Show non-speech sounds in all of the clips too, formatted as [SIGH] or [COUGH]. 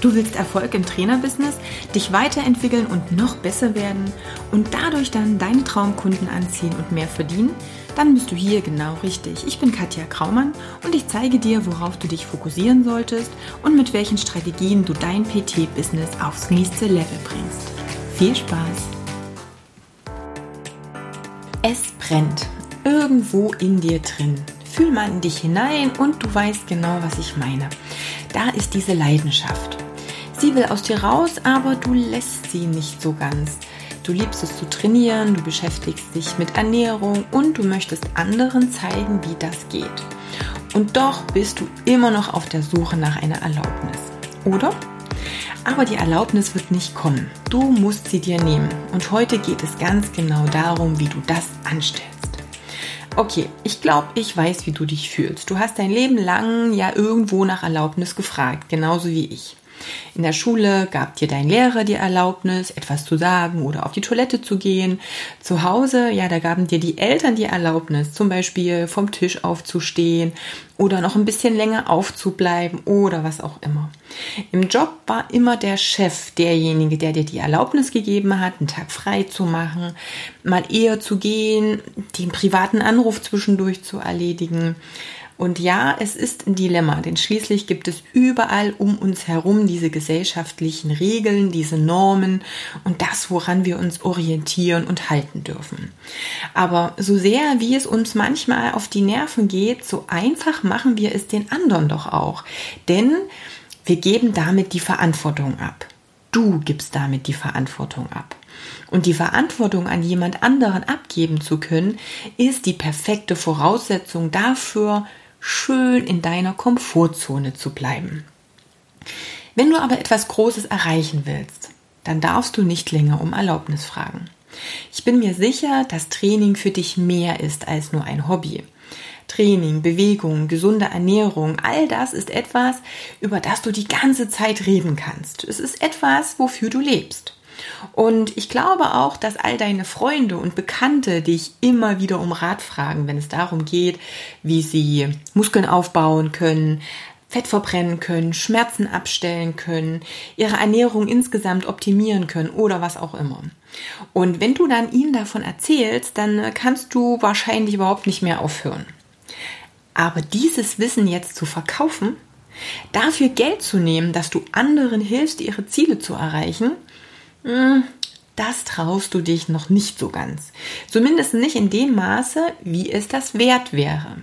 Du willst Erfolg im Trainerbusiness, dich weiterentwickeln und noch besser werden und dadurch dann deine Traumkunden anziehen und mehr verdienen? Dann bist du hier genau richtig. Ich bin Katja Kraumann und ich zeige dir, worauf du dich fokussieren solltest und mit welchen Strategien du dein PT-Business aufs nächste Level bringst. Viel Spaß! Es brennt irgendwo in dir drin. Fühl mal in dich hinein und du weißt genau, was ich meine. Da ist diese Leidenschaft. Sie will aus dir raus, aber du lässt sie nicht so ganz. Du liebst es zu trainieren, du beschäftigst dich mit Ernährung und du möchtest anderen zeigen, wie das geht. Und doch bist du immer noch auf der Suche nach einer Erlaubnis. Oder? Aber die Erlaubnis wird nicht kommen. Du musst sie dir nehmen. Und heute geht es ganz genau darum, wie du das anstellst. Okay, ich glaube, ich weiß, wie du dich fühlst. Du hast dein Leben lang ja irgendwo nach Erlaubnis gefragt, genauso wie ich. In der Schule gab dir dein Lehrer die Erlaubnis, etwas zu sagen oder auf die Toilette zu gehen. Zu Hause, ja, da gaben dir die Eltern die Erlaubnis, zum Beispiel vom Tisch aufzustehen oder noch ein bisschen länger aufzubleiben oder was auch immer. Im Job war immer der Chef derjenige, der dir die Erlaubnis gegeben hat, einen Tag frei zu machen, mal eher zu gehen, den privaten Anruf zwischendurch zu erledigen. Und ja, es ist ein Dilemma, denn schließlich gibt es überall um uns herum diese gesellschaftlichen Regeln, diese Normen und das, woran wir uns orientieren und halten dürfen. Aber so sehr, wie es uns manchmal auf die Nerven geht, so einfach machen wir es den anderen doch auch. Denn wir geben damit die Verantwortung ab. Du gibst damit die Verantwortung ab. Und die Verantwortung an jemand anderen abgeben zu können, ist die perfekte Voraussetzung dafür, schön in deiner Komfortzone zu bleiben. Wenn du aber etwas Großes erreichen willst, dann darfst du nicht länger um Erlaubnis fragen. Ich bin mir sicher, dass Training für dich mehr ist als nur ein Hobby. Training, Bewegung, gesunde Ernährung, all das ist etwas, über das du die ganze Zeit reden kannst. Es ist etwas, wofür du lebst. Und ich glaube auch, dass all deine Freunde und Bekannte dich immer wieder um Rat fragen, wenn es darum geht, wie sie Muskeln aufbauen können, Fett verbrennen können, Schmerzen abstellen können, ihre Ernährung insgesamt optimieren können oder was auch immer. Und wenn du dann ihnen davon erzählst, dann kannst du wahrscheinlich überhaupt nicht mehr aufhören. Aber dieses Wissen jetzt zu verkaufen, dafür Geld zu nehmen, dass du anderen hilfst, ihre Ziele zu erreichen, das traust du dich noch nicht so ganz. Zumindest nicht in dem Maße, wie es das wert wäre.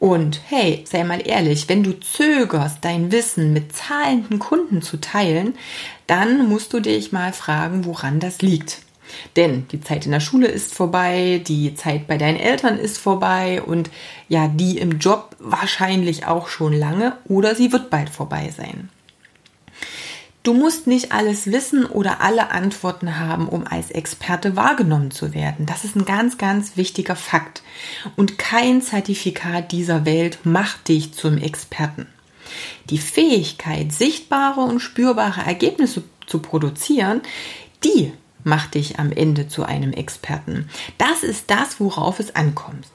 Und hey, sei mal ehrlich, wenn du zögerst, dein Wissen mit zahlenden Kunden zu teilen, dann musst du dich mal fragen, woran das liegt. Denn die Zeit in der Schule ist vorbei, die Zeit bei deinen Eltern ist vorbei und ja, die im Job wahrscheinlich auch schon lange oder sie wird bald vorbei sein. Du musst nicht alles wissen oder alle Antworten haben, um als Experte wahrgenommen zu werden. Das ist ein ganz, ganz wichtiger Fakt. Und kein Zertifikat dieser Welt macht dich zum Experten. Die Fähigkeit, sichtbare und spürbare Ergebnisse zu produzieren, die macht dich am Ende zu einem Experten. Das ist das, worauf es ankommt.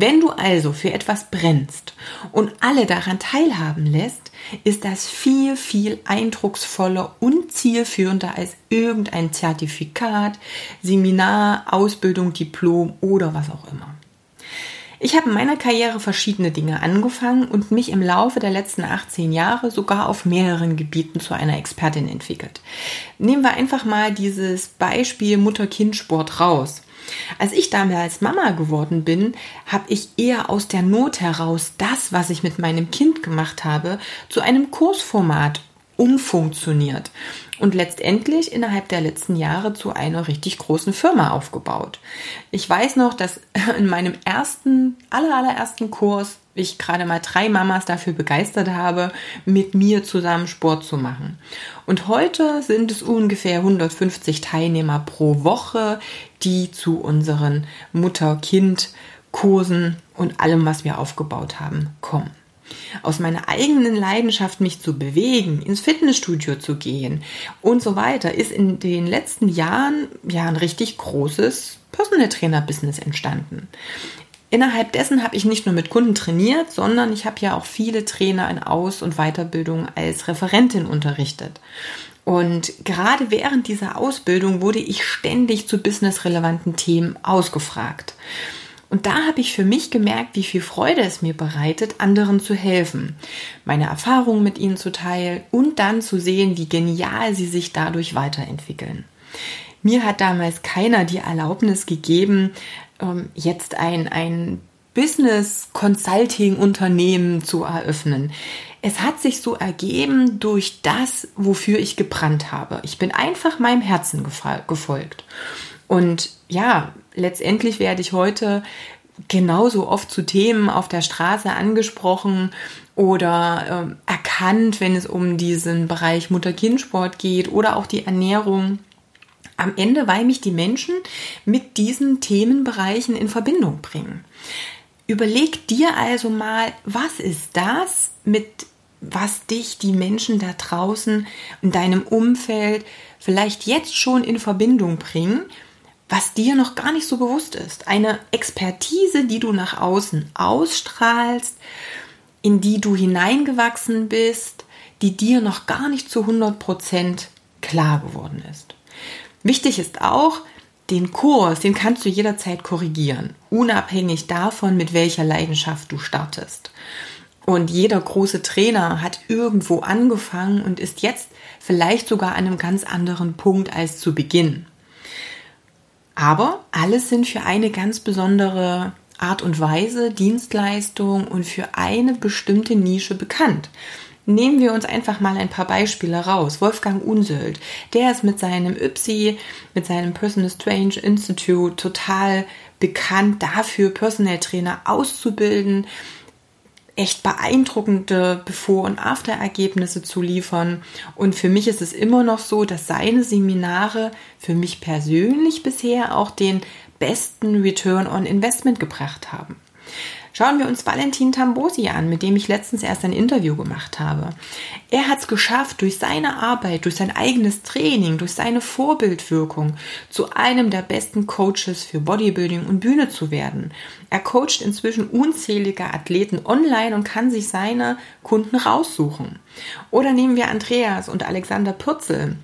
Wenn du also für etwas brennst und alle daran teilhaben lässt, ist das viel, viel eindrucksvoller und zielführender als irgendein Zertifikat, Seminar, Ausbildung, Diplom oder was auch immer. Ich habe in meiner Karriere verschiedene Dinge angefangen und mich im Laufe der letzten 18 Jahre sogar auf mehreren Gebieten zu einer Expertin entwickelt. Nehmen wir einfach mal dieses Beispiel Mutter-Kind-Sport raus. Als ich damals Mama geworden bin, habe ich eher aus der Not heraus das, was ich mit meinem Kind gemacht habe, zu einem Kursformat umfunktioniert und letztendlich innerhalb der letzten Jahre zu einer richtig großen Firma aufgebaut. Ich weiß noch, dass [LAUGHS] in meinem ersten, aller, allerersten Kurs ich gerade mal drei Mamas dafür begeistert habe, mit mir zusammen Sport zu machen. Und heute sind es ungefähr 150 Teilnehmer pro Woche, die zu unseren Mutter-Kind-Kursen und allem, was wir aufgebaut haben, kommen. Aus meiner eigenen Leidenschaft, mich zu bewegen, ins Fitnessstudio zu gehen und so weiter, ist in den letzten Jahren ja ein richtig großes Personal Trainer Business entstanden. Innerhalb dessen habe ich nicht nur mit Kunden trainiert, sondern ich habe ja auch viele Trainer in Aus- und Weiterbildung als Referentin unterrichtet. Und gerade während dieser Ausbildung wurde ich ständig zu businessrelevanten Themen ausgefragt. Und da habe ich für mich gemerkt, wie viel Freude es mir bereitet, anderen zu helfen, meine Erfahrungen mit ihnen zu teilen und dann zu sehen, wie genial sie sich dadurch weiterentwickeln. Mir hat damals keiner die Erlaubnis gegeben, ähm, jetzt ein, ein Business Consulting Unternehmen zu eröffnen. Es hat sich so ergeben durch das, wofür ich gebrannt habe. Ich bin einfach meinem Herzen gefolgt. Und ja, letztendlich werde ich heute genauso oft zu Themen auf der Straße angesprochen oder äh, erkannt, wenn es um diesen Bereich Mutter-Kind-Sport geht oder auch die Ernährung. Am Ende, weil mich die Menschen mit diesen Themenbereichen in Verbindung bringen. Überleg dir also mal, was ist das, mit was dich die Menschen da draußen in deinem Umfeld vielleicht jetzt schon in Verbindung bringen was dir noch gar nicht so bewusst ist. Eine Expertise, die du nach außen ausstrahlst, in die du hineingewachsen bist, die dir noch gar nicht zu 100 Prozent klar geworden ist. Wichtig ist auch, den Kurs, den kannst du jederzeit korrigieren, unabhängig davon, mit welcher Leidenschaft du startest. Und jeder große Trainer hat irgendwo angefangen und ist jetzt vielleicht sogar an einem ganz anderen Punkt als zu Beginn. Aber alles sind für eine ganz besondere Art und Weise, Dienstleistung und für eine bestimmte Nische bekannt. Nehmen wir uns einfach mal ein paar Beispiele raus. Wolfgang Unsöld, der ist mit seinem YPSI, mit seinem Personal Strange Institute total bekannt dafür, Personal Trainer auszubilden, echt beeindruckende Bevor- und After-Ergebnisse zu liefern. Und für mich ist es immer noch so, dass seine Seminare für mich persönlich bisher auch den besten Return on Investment gebracht haben. Schauen wir uns Valentin Tambosi an, mit dem ich letztens erst ein Interview gemacht habe. Er hat es geschafft, durch seine Arbeit, durch sein eigenes Training, durch seine Vorbildwirkung zu einem der besten Coaches für Bodybuilding und Bühne zu werden. Er coacht inzwischen unzählige Athleten online und kann sich seine Kunden raussuchen. Oder nehmen wir Andreas und Alexander Pürzel,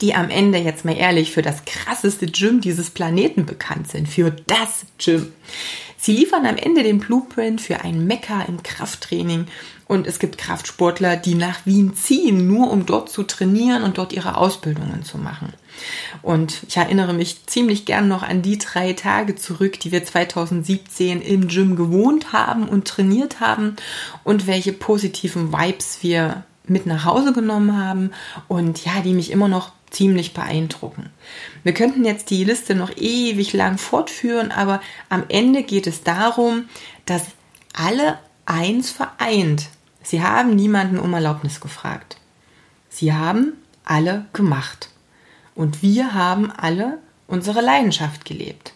die am Ende jetzt mal ehrlich für das krasseste Gym dieses Planeten bekannt sind, für das Gym. Sie liefern am Ende den Blueprint für ein Mecker im Krafttraining und es gibt Kraftsportler, die nach Wien ziehen, nur um dort zu trainieren und dort ihre Ausbildungen zu machen. Und ich erinnere mich ziemlich gern noch an die drei Tage zurück, die wir 2017 im Gym gewohnt haben und trainiert haben und welche positiven Vibes wir mit nach Hause genommen haben und ja, die mich immer noch ziemlich beeindrucken. Wir könnten jetzt die Liste noch ewig lang fortführen, aber am Ende geht es darum, dass alle eins vereint. Sie haben niemanden um Erlaubnis gefragt. Sie haben alle gemacht. Und wir haben alle unsere Leidenschaft gelebt.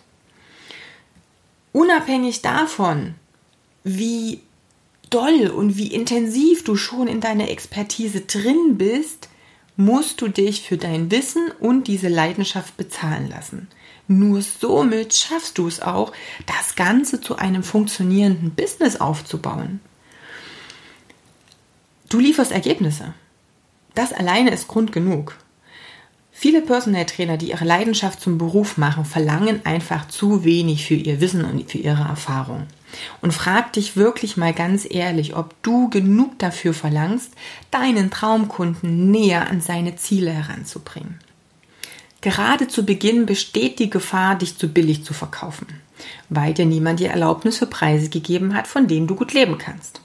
Unabhängig davon, wie doll und wie intensiv du schon in deiner Expertise drin bist, musst du dich für dein Wissen und diese Leidenschaft bezahlen lassen. Nur somit schaffst du es auch, das Ganze zu einem funktionierenden Business aufzubauen. Du lieferst Ergebnisse. Das alleine ist Grund genug. Viele Personal Trainer, die ihre Leidenschaft zum Beruf machen, verlangen einfach zu wenig für ihr Wissen und für ihre Erfahrung. Und frag dich wirklich mal ganz ehrlich, ob du genug dafür verlangst, deinen Traumkunden näher an seine Ziele heranzubringen. Gerade zu Beginn besteht die Gefahr, dich zu billig zu verkaufen, weil dir niemand die Erlaubnis für Preise gegeben hat, von denen du gut leben kannst.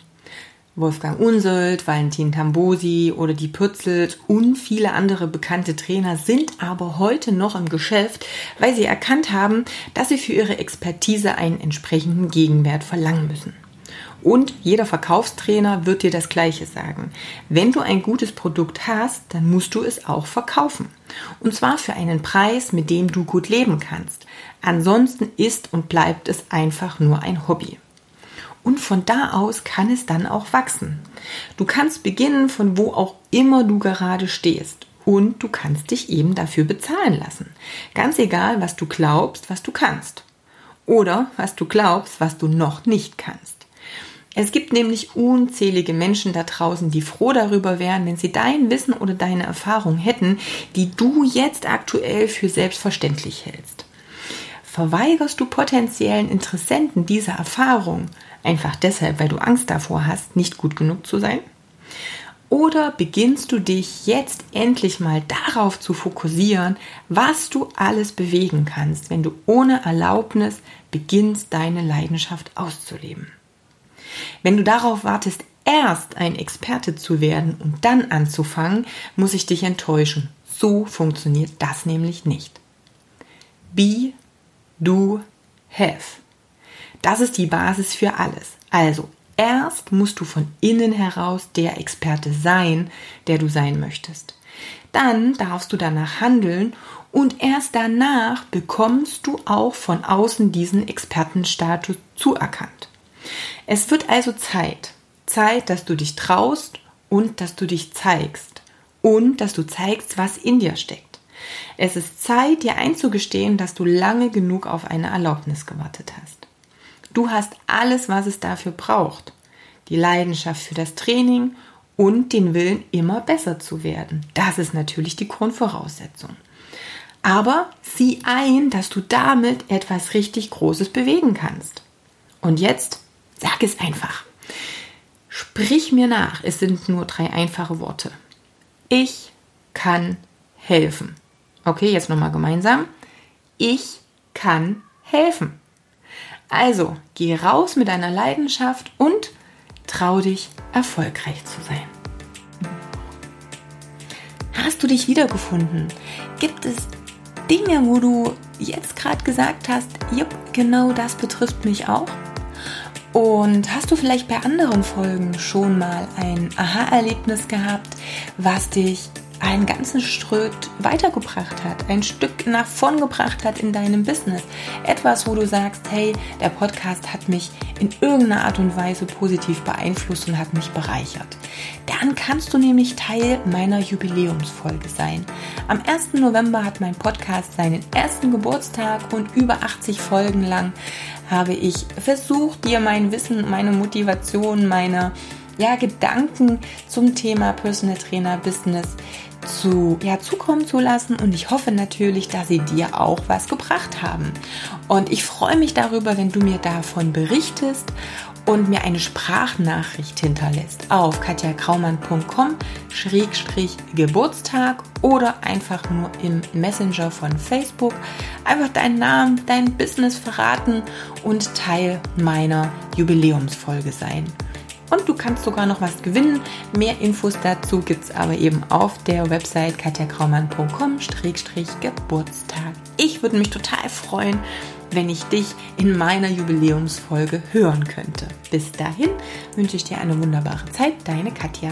Wolfgang Unsold, Valentin Tambosi oder die Pützels und viele andere bekannte Trainer sind aber heute noch im Geschäft, weil sie erkannt haben, dass sie für ihre Expertise einen entsprechenden Gegenwert verlangen müssen. Und jeder Verkaufstrainer wird dir das Gleiche sagen. Wenn du ein gutes Produkt hast, dann musst du es auch verkaufen. Und zwar für einen Preis, mit dem du gut leben kannst. Ansonsten ist und bleibt es einfach nur ein Hobby. Und von da aus kann es dann auch wachsen. Du kannst beginnen, von wo auch immer du gerade stehst. Und du kannst dich eben dafür bezahlen lassen. Ganz egal, was du glaubst, was du kannst. oder was du glaubst, was du noch nicht kannst. Es gibt nämlich unzählige Menschen da draußen, die froh darüber wären, wenn sie dein Wissen oder deine Erfahrung hätten, die du jetzt aktuell für selbstverständlich hältst. Verweigerst du potenziellen Interessenten diese Erfahrung einfach deshalb, weil du Angst davor hast, nicht gut genug zu sein? Oder beginnst du dich jetzt endlich mal darauf zu fokussieren, was du alles bewegen kannst, wenn du ohne Erlaubnis beginnst, deine Leidenschaft auszuleben? Wenn du darauf wartest, erst ein Experte zu werden und dann anzufangen, muss ich dich enttäuschen. So funktioniert das nämlich nicht. Be, do, have. Das ist die Basis für alles. Also Erst musst du von innen heraus der Experte sein, der du sein möchtest. Dann darfst du danach handeln und erst danach bekommst du auch von außen diesen Expertenstatus zuerkannt. Es wird also Zeit. Zeit, dass du dich traust und dass du dich zeigst. Und dass du zeigst, was in dir steckt. Es ist Zeit, dir einzugestehen, dass du lange genug auf eine Erlaubnis gewartet hast. Du hast alles, was es dafür braucht. Die Leidenschaft für das Training und den Willen, immer besser zu werden. Das ist natürlich die Grundvoraussetzung. Aber sieh ein, dass du damit etwas richtig Großes bewegen kannst. Und jetzt sag es einfach. Sprich mir nach. Es sind nur drei einfache Worte. Ich kann helfen. Okay, jetzt nochmal gemeinsam. Ich kann helfen. Also, geh raus mit deiner Leidenschaft und trau dich, erfolgreich zu sein. Hast du dich wiedergefunden? Gibt es Dinge, wo du jetzt gerade gesagt hast, jupp, genau das betrifft mich auch? Und hast du vielleicht bei anderen Folgen schon mal ein Aha-Erlebnis gehabt, was dich einen ganzen Ströt weitergebracht hat, ein Stück nach vorn gebracht hat in deinem Business. Etwas, wo du sagst, hey, der Podcast hat mich in irgendeiner Art und Weise positiv beeinflusst und hat mich bereichert. Dann kannst du nämlich Teil meiner Jubiläumsfolge sein. Am 1. November hat mein Podcast seinen ersten Geburtstag und über 80 Folgen lang habe ich versucht, dir mein Wissen, meine Motivation, meine ja, Gedanken zum Thema Personal Trainer Business zu, ja, zukommen zu lassen und ich hoffe natürlich, dass sie dir auch was gebracht haben. Und ich freue mich darüber, wenn du mir davon berichtest und mir eine Sprachnachricht hinterlässt auf katjakraumann.com-geburtstag oder einfach nur im Messenger von Facebook. Einfach deinen Namen, dein Business verraten und Teil meiner Jubiläumsfolge sein und du kannst sogar noch was gewinnen. Mehr Infos dazu gibt es aber eben auf der Website katjakraumann.com-geburtstag. Ich würde mich total freuen, wenn ich dich in meiner Jubiläumsfolge hören könnte. Bis dahin wünsche ich dir eine wunderbare Zeit, deine Katja.